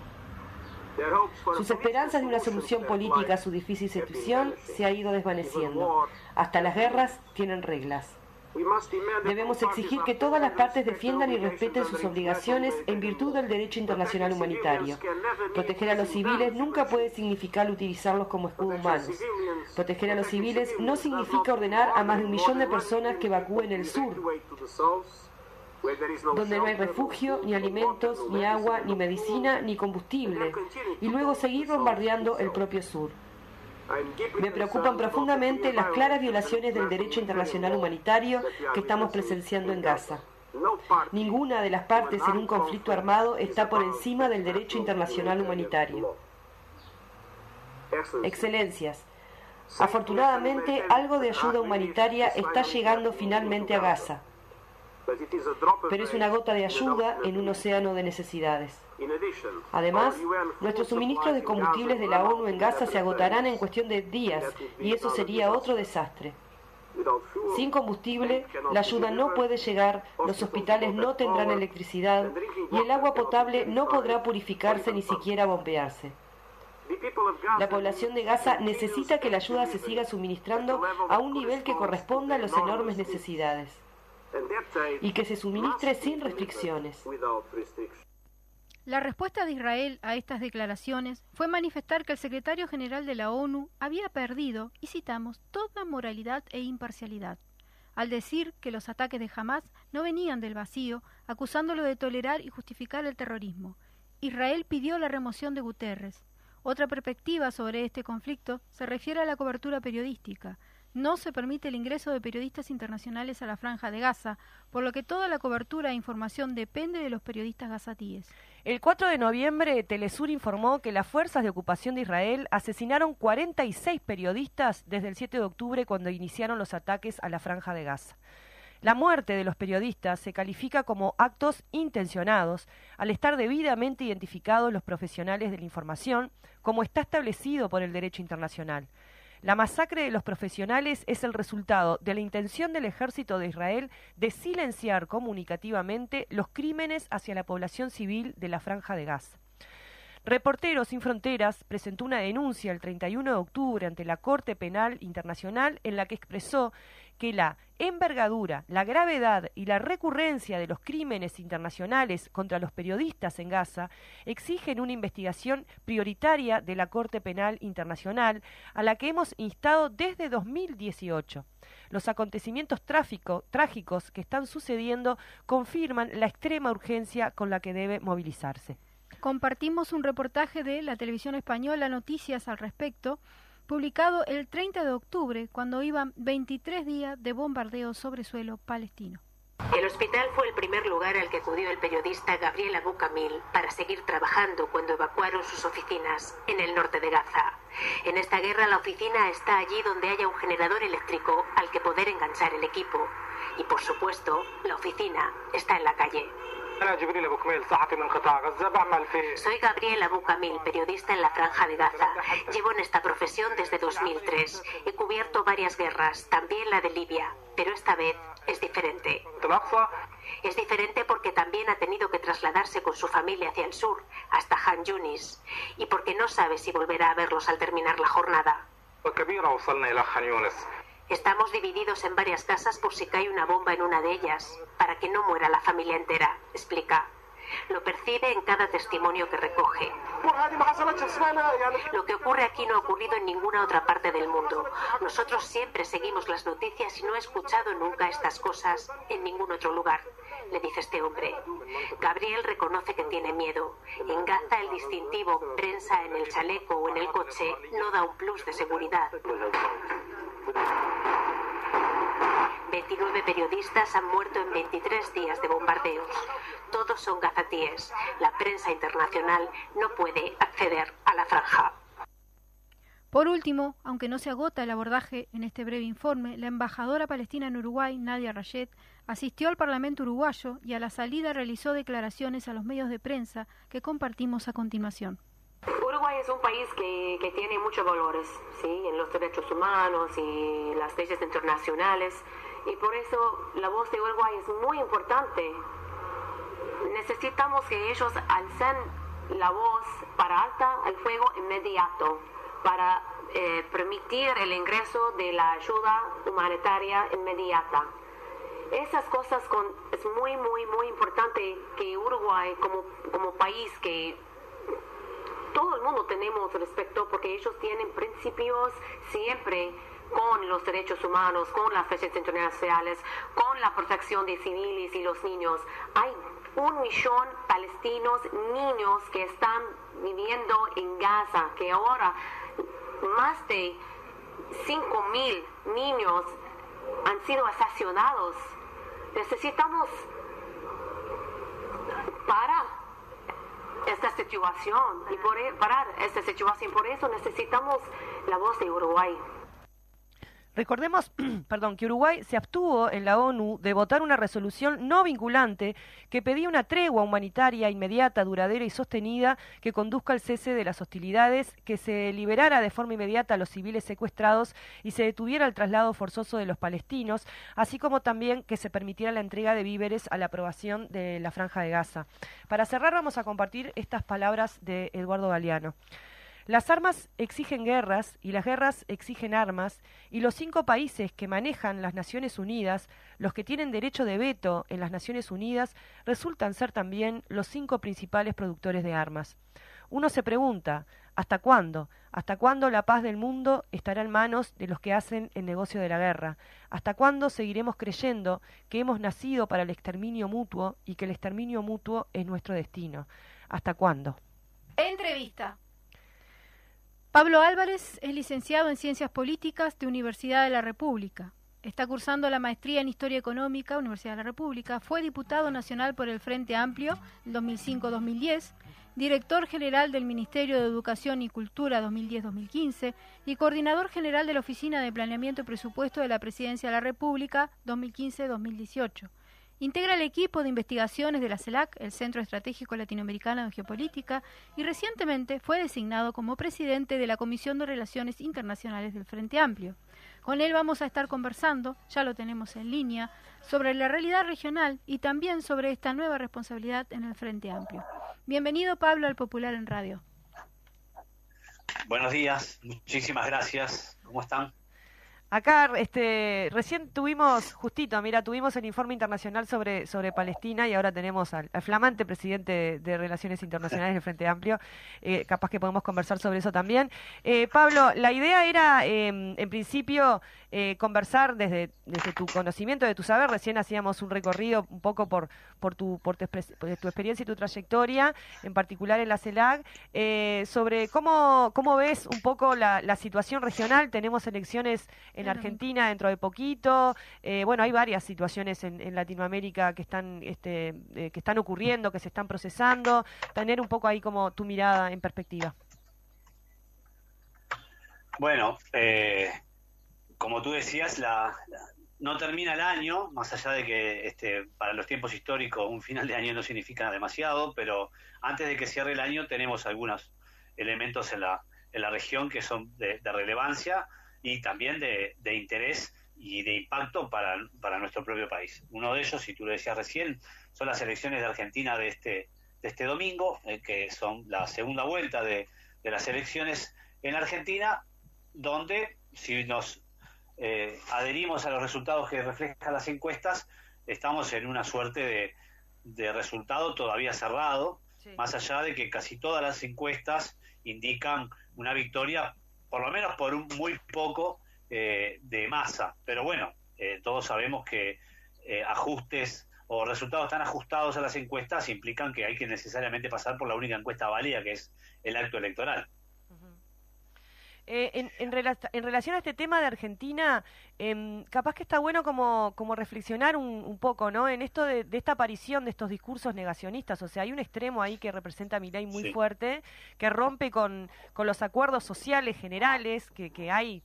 Sus esperanzas de una solución política a su difícil situación se ha ido desvaneciendo. Hasta las guerras tienen reglas. Debemos exigir que todas las partes defiendan y respeten sus obligaciones en virtud del derecho internacional humanitario. Proteger a los civiles nunca puede significar utilizarlos como escudo humanos. Proteger a los civiles no significa ordenar a más de un millón de personas que evacúen el sur, donde no hay refugio, ni alimentos, ni agua, ni medicina, ni combustible, y luego seguir bombardeando el propio sur. Me preocupan profundamente las claras violaciones del derecho internacional humanitario que estamos presenciando en Gaza. Ninguna de las partes en un conflicto armado está por encima del derecho internacional humanitario. Excelencias, afortunadamente algo de ayuda humanitaria está llegando finalmente a Gaza, pero es una gota de ayuda en un océano de necesidades. Además, nuestros suministros de combustibles de la ONU en Gaza se agotarán en cuestión de días y eso sería otro desastre. Sin combustible, la ayuda no puede llegar, los hospitales no tendrán electricidad y el agua potable no podrá purificarse ni siquiera bombearse. La población de Gaza necesita que la ayuda se siga suministrando a un nivel que corresponda a las enormes necesidades y que se suministre sin restricciones. La respuesta de Israel a estas declaraciones fue manifestar que el secretario general de la ONU había perdido, y citamos, toda moralidad e imparcialidad, al decir que los ataques de Hamas no venían del vacío, acusándolo de tolerar y justificar el terrorismo. Israel pidió la remoción de Guterres. Otra perspectiva sobre este conflicto se refiere a la cobertura periodística, no se permite el ingreso de periodistas internacionales a la franja de Gaza, por lo que toda la cobertura e información depende de los periodistas gazatíes. El 4 de noviembre, Telesur informó que las fuerzas de ocupación de Israel asesinaron 46 periodistas desde el 7 de octubre cuando iniciaron los ataques a la franja de Gaza. La muerte de los periodistas se califica como actos intencionados al estar debidamente identificados los profesionales de la información, como está establecido por el derecho internacional. La masacre de los profesionales es el resultado de la intención del ejército de Israel de silenciar comunicativamente los crímenes hacia la población civil de la franja de Gaza. Reporteros Sin Fronteras presentó una denuncia el 31 de octubre ante la Corte Penal Internacional en la que expresó que la envergadura, la gravedad y la recurrencia de los crímenes internacionales contra los periodistas en Gaza exigen una investigación prioritaria de la Corte Penal Internacional a la que hemos instado desde 2018. Los acontecimientos trágicos que están sucediendo confirman la extrema urgencia con la que debe movilizarse. Compartimos un reportaje de la televisión española Noticias al respecto publicado el 30 de octubre, cuando iban 23 días de bombardeo sobre suelo palestino. El hospital fue el primer lugar al que acudió el periodista Gabriel Abu Kamil para seguir trabajando cuando evacuaron sus oficinas en el norte de Gaza. En esta guerra la oficina está allí donde haya un generador eléctrico al que poder enganchar el equipo. Y por supuesto, la oficina está en la calle. Soy Gabriel Abu Kamil, periodista en la Franja de Gaza. Llevo en esta profesión desde 2003. He cubierto varias guerras, también la de Libia, pero esta vez es diferente. Es diferente porque también ha tenido que trasladarse con su familia hacia el sur, hasta Han Yunis, y porque no sabe si volverá a verlos al terminar la jornada. Estamos divididos en varias casas por si cae una bomba en una de ellas, para que no muera la familia entera, explica. Lo percibe en cada testimonio que recoge. Lo que ocurre aquí no ha ocurrido en ninguna otra parte del mundo. Nosotros siempre seguimos las noticias y no he escuchado nunca estas cosas en ningún otro lugar, le dice este hombre. Gabriel reconoce que tiene miedo. En Gaza el distintivo prensa en el chaleco o en el coche no da un plus de seguridad. 29 periodistas han muerto en 23 días de bombardeos. Todos son gazatíes. La prensa internacional no puede acceder a la franja. Por último, aunque no se agota el abordaje en este breve informe, la embajadora palestina en Uruguay, Nadia Rayet, asistió al Parlamento uruguayo y a la salida realizó declaraciones a los medios de prensa que compartimos a continuación. Es un país que, que tiene muchos valores ¿sí? en los derechos humanos y las leyes internacionales y por eso la voz de Uruguay es muy importante. Necesitamos que ellos alcen la voz para alta el fuego inmediato, para eh, permitir el ingreso de la ayuda humanitaria inmediata. Esas cosas con, es muy, muy, muy importante que Uruguay como, como país que todo el mundo tenemos respeto porque ellos tienen principios siempre con los derechos humanos, con las leyes internacionales, con la protección de civiles y los niños. Hay un millón palestinos niños que están viviendo en Gaza, que ahora más de 5 mil niños han sido asesinados. Necesitamos parar esta situación y por e, parar esta situación. Por eso necesitamos la voz de Uruguay. Recordemos, perdón, que Uruguay se abstuvo en la ONU de votar una resolución no vinculante que pedía una tregua humanitaria inmediata, duradera y sostenida que conduzca al cese de las hostilidades, que se liberara de forma inmediata a los civiles secuestrados y se detuviera el traslado forzoso de los palestinos, así como también que se permitiera la entrega de víveres a la aprobación de la Franja de Gaza. Para cerrar vamos a compartir estas palabras de Eduardo Galeano. Las armas exigen guerras y las guerras exigen armas y los cinco países que manejan las Naciones Unidas, los que tienen derecho de veto en las Naciones Unidas, resultan ser también los cinco principales productores de armas. Uno se pregunta, ¿hasta cuándo? ¿Hasta cuándo la paz del mundo estará en manos de los que hacen el negocio de la guerra? ¿Hasta cuándo seguiremos creyendo que hemos nacido para el exterminio mutuo y que el exterminio mutuo es nuestro destino? ¿Hasta cuándo? Entrevista. Pablo Álvarez es licenciado en Ciencias Políticas de Universidad de la República. Está cursando la maestría en Historia Económica, Universidad de la República. Fue diputado nacional por el Frente Amplio 2005-2010, director general del Ministerio de Educación y Cultura 2010-2015 y coordinador general de la Oficina de Planeamiento y Presupuesto de la Presidencia de la República 2015-2018. Integra el equipo de investigaciones de la CELAC, el Centro Estratégico Latinoamericano de Geopolítica, y recientemente fue designado como presidente de la Comisión de Relaciones Internacionales del Frente Amplio. Con él vamos a estar conversando, ya lo tenemos en línea, sobre la realidad regional y también sobre esta nueva responsabilidad en el Frente Amplio. Bienvenido Pablo al Popular en Radio. Buenos días, muchísimas gracias. ¿Cómo están? Acá, este, recién tuvimos, justito, mira, tuvimos el informe internacional sobre, sobre Palestina y ahora tenemos al, flamante presidente de, Relaciones Internacionales del Frente Amplio. Eh, capaz que podemos conversar sobre eso también. Eh, Pablo, la idea era, em, en principio, eh, conversar desde, desde tu conocimiento, de tu saber. Recién hacíamos un recorrido un poco por, por, tu, por tu, experiencia y tu trayectoria, en particular en la CELAC, sobre cómo, cómo ves un poco la situación regional. Tenemos elecciones en Argentina dentro de poquito. Eh, bueno, hay varias situaciones en, Latinoamérica que están, este, eh, que están ocurriendo, que se están procesando. Tener un poco ahí como tu mirada en perspectiva. Bueno, eh, como tú decías, la, no termina el año, más allá de que este, para los tiempos históricos un final de año no significa demasiado, pero antes de que cierre el año tenemos algunos elementos en la, en la región que son de, relevancia y también de, interés y de impacto para, para, nuestro propio país. Uno de ellos, si tú lo decías recién, son las elecciones de Argentina de este, de este domingo, eh, que son la segunda vuelta de, de las elecciones en Argentina, donde si nos eh, adherimos a los resultados que reflejan las encuestas, estamos en una suerte de, resultado todavía cerrado, más allá de que casi todas las encuestas indican una victoria, por lo menos por un muy poco eh, de masa. Pero bueno, eh, todos sabemos que ajustes o resultados tan ajustados a las encuestas implican que hay que necesariamente pasar por la única encuesta válida, que es el acto electoral. Eh, en, en, relación a este tema de Argentina, eh, capaz que está bueno como, como reflexionar un, poco, ¿no? En esto de, esta aparición de estos discursos negacionistas, o sea, hay un extremo ahí que representa a Milei muy fuerte, que rompe con, con, los acuerdos sociales generales que, que hay,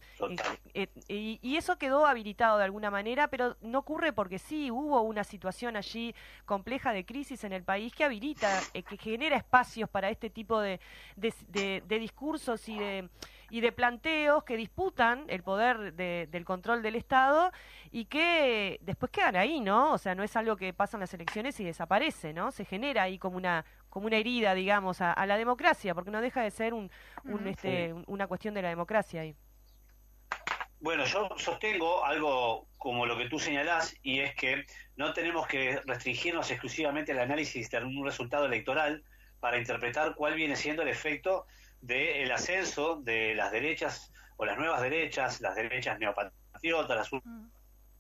eh, y, y, eso quedó habilitado de alguna manera, pero no ocurre porque sí, hubo una situación allí compleja de crisis en el país que habilita, eh, que genera espacios para este tipo de, de, de discursos y de y de planteos que disputan el poder del control del Estado y que después quedan ahí, ¿no? O sea, no es algo que pasa en las elecciones y desaparece, ¿no? Se genera ahí como una como una herida, digamos, a, la democracia, porque no deja de ser un, este, una cuestión de la democracia ahí. Bueno, yo sostengo algo como lo que tú señalás, y es que no tenemos que restringirnos exclusivamente al análisis de un resultado electoral para interpretar cuál viene siendo el efecto del ascenso de las derechas o las nuevas derechas, las derechas neopatriotas, las mm.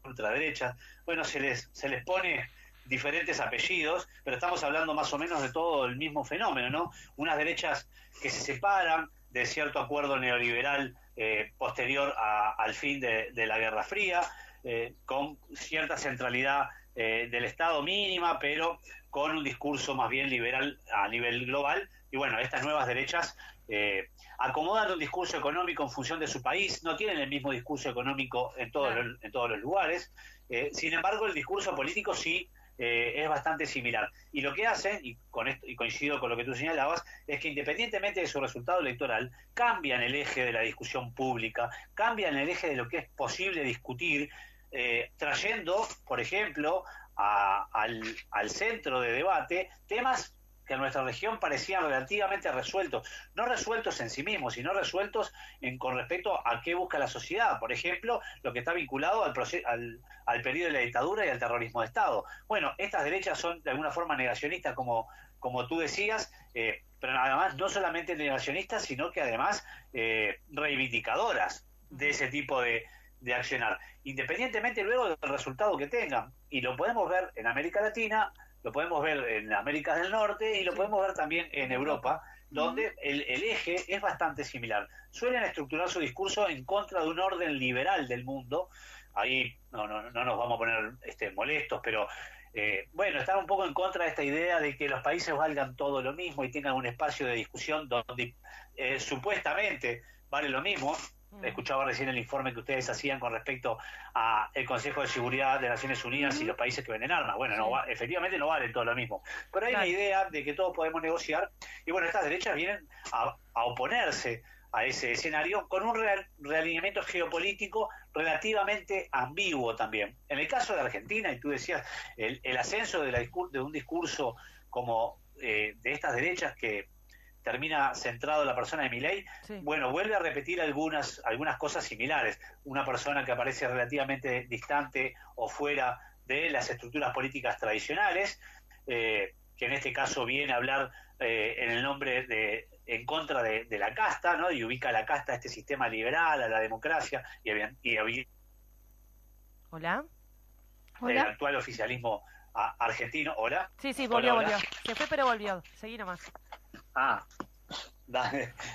ultraderechas. Bueno, se les, se les pone diferentes apellidos, pero estamos hablando más o menos de todo el mismo fenómeno, ¿no? Unas derechas que se separan de cierto acuerdo neoliberal eh, posterior al fin de, la Guerra Fría, eh, con cierta centralidad eh, del Estado mínima, pero con un discurso más bien liberal a nivel global. Y bueno, estas nuevas derechas eh, acomodan un discurso económico en función de su país, no tienen el mismo discurso económico en todos, los, en todos los lugares, eh, sin embargo el discurso político sí eh, es bastante similar. Y lo que hacen, y, con esto, y coincido con lo que tú señalabas, es que independientemente de su resultado electoral, cambian el eje de la discusión pública, cambian el eje de lo que es posible discutir, eh, trayendo, por ejemplo, al, al centro de debate temas que en nuestra región parecían relativamente resueltos, no resueltos en sí mismos, sino resueltos en, con respecto a qué busca la sociedad. Por ejemplo, lo que está vinculado al, al, al periodo de la dictadura y al terrorismo de Estado. Bueno, estas derechas son de alguna forma negacionistas, como, como tú decías, eh, pero además no solamente negacionistas, sino que además eh, reivindicadoras de ese tipo de, de accionar, independientemente luego del resultado que tengan. Y lo podemos ver en América Latina, lo podemos ver en América del Norte y lo podemos ver también en Europa, donde el, eje es bastante similar. Suelen estructurar su discurso en contra de un orden liberal del mundo. Ahí no, no, no nos vamos a poner este, molestos, pero eh, bueno, están un poco en contra de esta idea de que los países valgan todo lo mismo y tengan un espacio de discusión donde eh, supuestamente vale lo mismo. Mm. Escuchaba recién el informe que ustedes hacían con respecto a el Consejo de Seguridad de Naciones Unidas y los países que venden armas. Bueno, no efectivamente no vale todo lo mismo. Pero hay una idea de que todos podemos negociar y bueno, estas derechas vienen a, oponerse a ese escenario con un realineamiento geopolítico relativamente ambiguo también. En el caso de Argentina, y tú decías, el, ascenso de, la, de un discurso como eh, de estas derechas que termina centrado en la persona de Milei, bueno, vuelve a repetir algunas, algunas cosas similares. Una persona que aparece relativamente distante o fuera de las estructuras políticas tradicionales, eh, que en este caso viene a hablar eh, en el nombre de en contra de, la casta, ¿no? Y ubica a la casta a este sistema liberal, a la democracia y, y, Hola. El actual oficialismo argentino. Hola. Sí, sí, volvió, volvió. Se fue, pero volvió. Seguí nomás. Ah,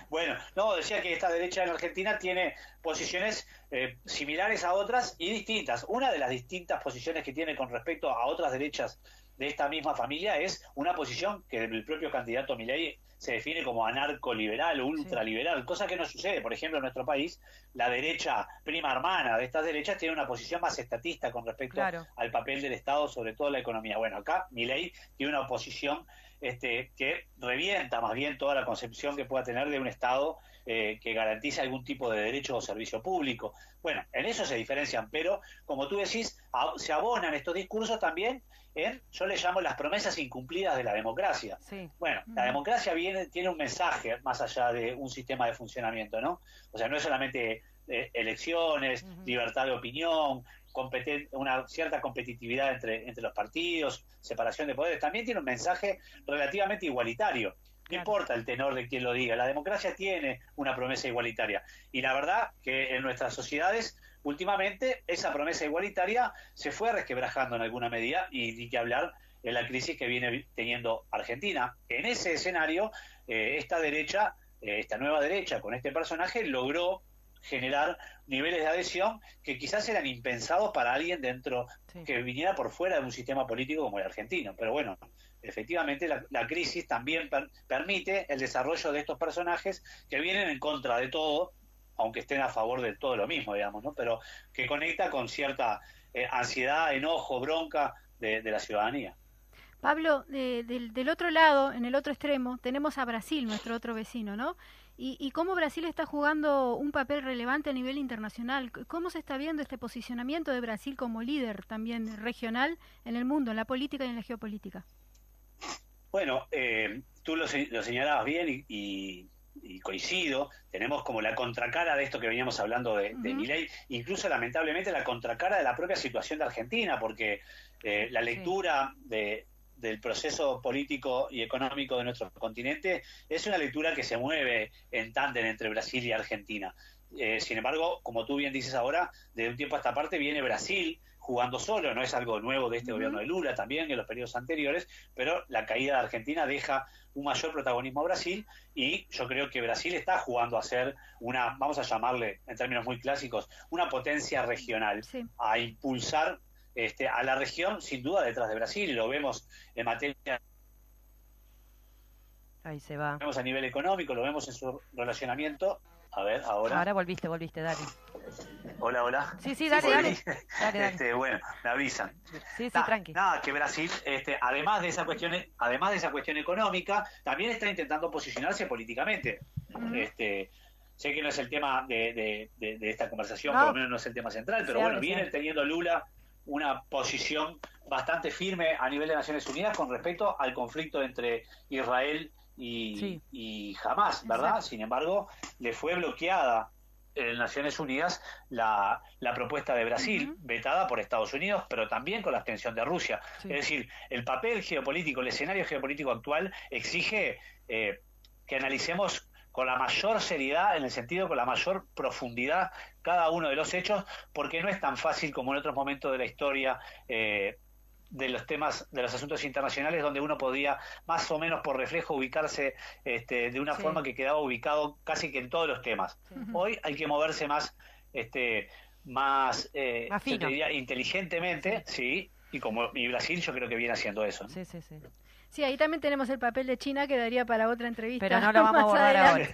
Bueno, no, decía que esta derecha en Argentina tiene posiciones eh, similares a otras y distintas. Una de las distintas posiciones que tiene con respecto a otras derechas de esta misma familia es una posición que el propio candidato Milei se define como anarcoliberal ultraliberal, cosa que no sucede. Por ejemplo, en nuestro país, la derecha prima hermana de estas derechas tiene una posición más estatista con respecto al papel del Estado, sobre todo la economía. Bueno, acá mi ley tiene una oposición este, que revienta más bien toda la concepción que pueda tener de un Estado eh, que garantice algún tipo de derecho o servicio público. Bueno, en eso se diferencian, pero como tú decís, se abonan estos discursos también en, yo le llamo las promesas incumplidas de la democracia. Bueno, la democracia viene, tiene un mensaje más allá de un sistema de funcionamiento, ¿no? O sea, no es solamente eh, elecciones, libertad de opinión, una cierta competitividad entre, entre los partidos, separación de poderes, también tiene un mensaje relativamente igualitario. No importa el tenor de quien lo diga, la democracia tiene una promesa igualitaria. Y la verdad que en nuestras sociedades, últimamente, esa promesa igualitaria se fue resquebrajando en alguna medida y ni que hablar en la crisis que viene teniendo Argentina. En ese escenario, eh, esta derecha, eh, esta nueva derecha con este personaje logró generar niveles de adhesión que quizás eran impensados para alguien dentro que viniera por fuera de un sistema político como el argentino. Pero bueno, efectivamente la, crisis también permite el desarrollo de estos personajes que vienen en contra de todo, aunque estén a favor de todo lo mismo, digamos, ¿no? Pero que conecta con cierta eh, ansiedad, enojo, bronca de, la ciudadanía. Pablo, del otro lado, en el otro extremo, tenemos a Brasil, nuestro otro vecino, ¿no? Y, cómo Brasil está jugando un papel relevante a nivel internacional. ¿Cómo se está viendo este posicionamiento de Brasil como líder también regional en el mundo, en la política y en la geopolítica? Bueno, eh, tú lo, señalabas bien y, coincido. Tenemos como la contracara de esto que veníamos hablando de, mi ley, incluso lamentablemente la contracara de la propia situación de Argentina, porque eh, la lectura de, del proceso político y económico de nuestro continente es una lectura que se mueve en tándem entre Brasil y Argentina. Eh, sin embargo, como tú bien dices ahora, de un tiempo a esta parte viene Brasil jugando solo, no es algo nuevo de este gobierno de Lula, también en los periodos anteriores, pero la caída de Argentina deja un mayor protagonismo a Brasil y yo creo que Brasil está jugando a ser una, vamos a llamarle en términos muy clásicos, una potencia regional, a impulsar este, a la región, sin duda, detrás de Brasil, y lo vemos en materia. Ahí se va. Lo vemos a nivel económico, lo vemos en su relacionamiento. A ver, ahora. Ahora volviste, volviste, dale. Hola, hola. Sí, sí, dale, dale. Este, bueno, me avisan. Sí, sí, tranqui. Nada, que Brasil, este, además de esa cuestión, además de esa cuestión económica, también está intentando posicionarse políticamente. Este, sé que no es el tema de, de, esta conversación, por lo menos no es el tema central, pero bueno, viene teniendo Lula una posición bastante firme a nivel de Naciones Unidas con respecto al conflicto entre Israel y, y Hamas, ¿verdad? Sin embargo, le fue bloqueada en Naciones Unidas la, la propuesta de Brasil, vetada por Estados Unidos, pero también con la abstención de Rusia. Es decir, el papel geopolítico, el escenario geopolítico actual exige eh, que analicemos con la mayor seriedad, en el sentido con la mayor profundidad cada uno de los hechos, porque no es tan fácil como en otros momentos de la historia eh, de los temas, de los asuntos internacionales, donde uno podía más o menos por reflejo ubicarse este, de una forma que quedaba ubicado casi que en todos los temas. Hoy hay que moverse más, este, más, eh, inteligentemente, sí, y como y Brasil yo creo que viene haciendo eso. Sí, sí, sí. Sí, ahí también tenemos el papel de China que daría para otra entrevista. Pero no lo vamos a abordar ahora.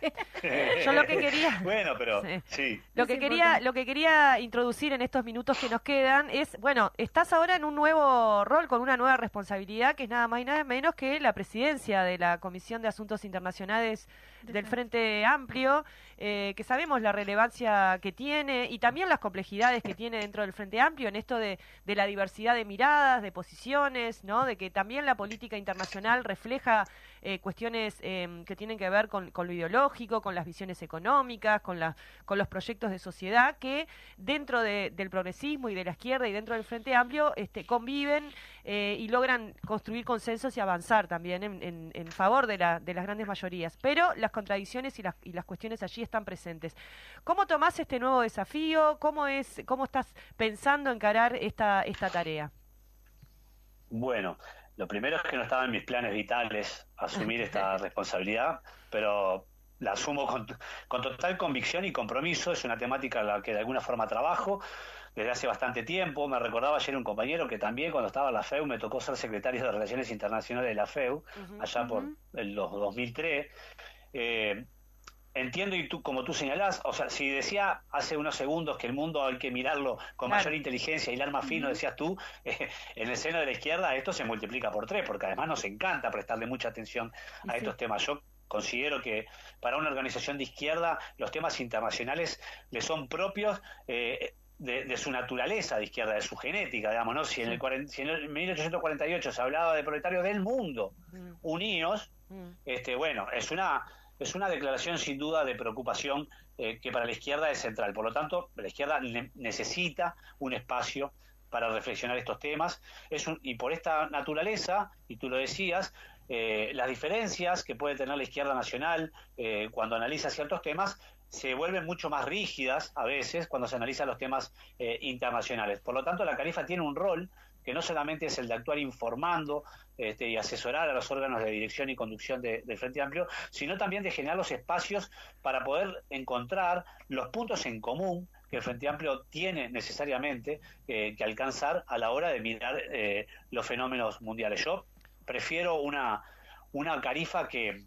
Yo lo que quería. Bueno, pero sí. Lo que quería, lo que quería introducir en estos minutos que nos quedan es, bueno, estás ahora en un nuevo rol con una nueva responsabilidad que es nada más y nada menos que la presidencia de la Comisión de Asuntos Internacionales del Frente Amplio, eh, que sabemos la relevancia que tiene y también las complejidades que tiene dentro del Frente Amplio en esto de, de la diversidad de miradas, de posiciones, ¿no? De que también la política internacional refleja eh, cuestiones eh, que tienen que ver con, lo ideológico, con las visiones económicas, con, la, con los proyectos de sociedad que dentro del progresismo y de la izquierda y dentro del Frente Amplio este, conviven eh, y logran construir consensos y avanzar también en, favor de, la, de las grandes mayorías. Pero las contradicciones y las, cuestiones allí están presentes. ¿Cómo tomás este nuevo desafío? ¿Cómo, es, cómo estás pensando encarar esta tarea? Bueno, lo primero es que no estaba en mis planes vitales asumir esta responsabilidad, pero la asumo con, con total convicción y compromiso, es una temática en la que de alguna forma trabajo desde hace bastante tiempo. Me recordaba ayer un compañero que también cuando estaba en la FEU me tocó ser secretario de Relaciones Internacionales de la FEU, allá por el, los 2003. Eh, entiendo y tú como tú señalás, o sea, si decía hace unos segundos que el mundo hay que mirarlo con mayor inteligencia y el arma fino, decías tú, eh, en el seno de la izquierda esto se multiplica por tres, porque además nos encanta prestarle mucha atención a estos temas. Yo considero que para una organización de izquierda los temas internacionales le son propios. Eh, de, su naturaleza de izquierda, de su genética, digamos, ¿no? Si en, el, si en 1848 se hablaba de proletarios del mundo mm. unidos, mm. este, bueno, es una es una declaración sin duda de preocupación eh, que para la izquierda es central. Por lo tanto, la izquierda necesita un espacio para reflexionar estos temas. Es y por esta naturaleza, y tú lo decías, eh, las diferencias que puede tener la izquierda nacional eh, cuando analiza ciertos temas se vuelven mucho más rígidas a veces cuando se analizan los temas internacionales. Por lo tanto, la Califa tiene un rol que no solamente es el de actuar informando este, y asesorar a los órganos de dirección y conducción del Frente Amplio, sino también de generar los espacios para poder encontrar los puntos en común que el Frente Amplio tiene necesariamente eh, que alcanzar a la hora de mirar eh, los fenómenos mundiales. Yo prefiero una, una carifa que,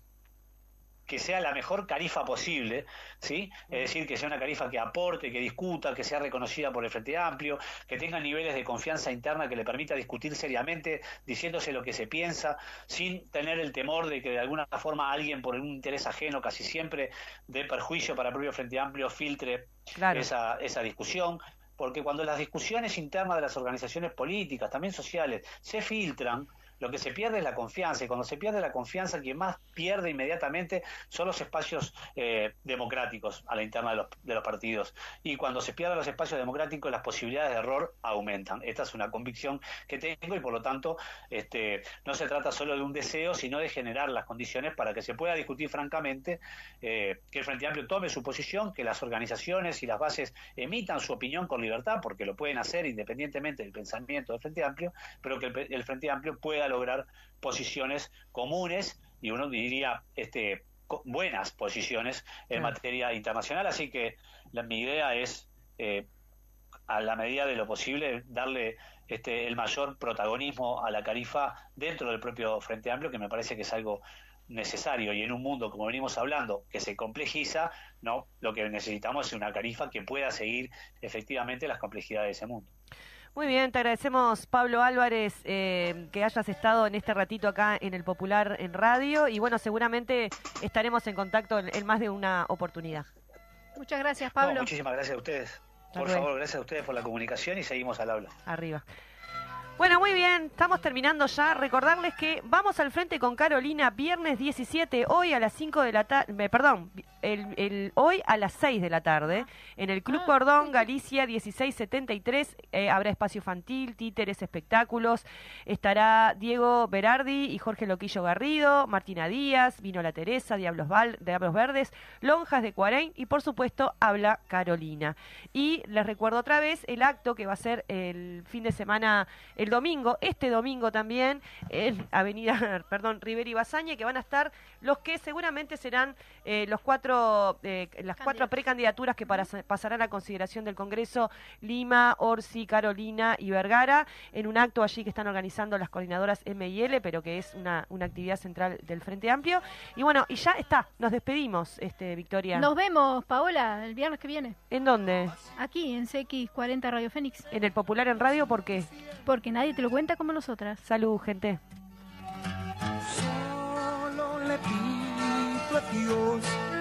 que sea la mejor carifa posible, ¿sí? Es decir, que sea una carifa que aporte, que discuta, que sea reconocida por el Frente Amplio, que tenga niveles de confianza interna que le permita discutir seriamente, diciéndose lo que se piensa, sin tener el temor de que de alguna forma alguien por un interés ajeno, casi siempre de perjuicio para el propio Frente Amplio, filtre esa, esa discusión porque cuando las discusiones internas de las organizaciones políticas, también sociales, se filtran, lo que se pierde es la confianza y cuando se pierde la confianza quien más pierde inmediatamente son los espacios eh, democráticos a la interna de los, de los partidos. Y cuando se pierden los espacios democráticos las posibilidades de error aumentan. Esta es una convicción que tengo y por lo tanto este, no se trata solo de un deseo sino de generar las condiciones para que se pueda discutir francamente eh, que el Frente Amplio tome su posición que las organizaciones y las bases emitan su opinión con libertad porque lo pueden hacer independientemente del pensamiento del Frente Amplio pero que el Frente Amplio pueda lograr posiciones comunes y uno diría este, buenas posiciones en materia internacional. Así que la, mi idea es, eh, a la medida de lo posible, darle este, el mayor protagonismo a la Carifa dentro del propio Frente Amplio, que me parece que es algo necesario. Y en un mundo como venimos hablando que se complejiza no lo que necesitamos es una carifa que pueda seguir efectivamente las complejidades de ese mundo muy bien, te agradecemos, Pablo Álvarez, eh, que hayas estado en este ratito acá en el Popular en Radio. Y bueno, seguramente estaremos en contacto en, más de una oportunidad. Muchas gracias, Pablo. muchísimas gracias a ustedes. Por favor, gracias a ustedes por la comunicación y seguimos al habla. Arriba. Bueno, muy bien, estamos terminando ya. Recordarles que vamos al frente con Carolina viernes 17, hoy a las 5 de la tarde, perdón, el, hoy a las 6 de la tarde, en el Club ah, Cordón, Galicia 1673, eh, habrá espacio infantil, títeres, espectáculos. Estará Diego Berardi y Jorge Loquillo Garrido, Martina Díaz, Vino la Teresa, Diablos, Val, Diablos Verdes, Lonjas de Cuarén y por supuesto habla Carolina. Y les recuerdo otra vez el acto que va a ser el fin de semana el domingo, este domingo también, en Avenida, perdón, Rivera y Basaña, que van a estar los que seguramente serán eh, los cuatro, eh, las cuatro precandidaturas que para, pasarán a consideración del Congreso, Lima, Orsi, Carolina y Vergara, en un acto allí que están organizando las coordinadoras M y L, pero que es una, actividad central del Frente Amplio. Y bueno, y ya está, nos despedimos, este, Victoria. Nos vemos, Paola, el viernes que viene. ¿En dónde? Aquí, en CX40 Radio Fénix. En el Popular en Radio, ¿por qué? Porque nadie te lo cuenta como nosotras. Salud, gente. Solo le pido a Dios